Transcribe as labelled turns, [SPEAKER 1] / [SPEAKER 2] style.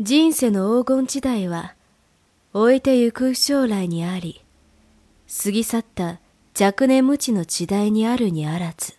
[SPEAKER 1] 人生の黄金時代は、置いてゆく将来にあり、過ぎ去った若年無知の時代にあるにあらず。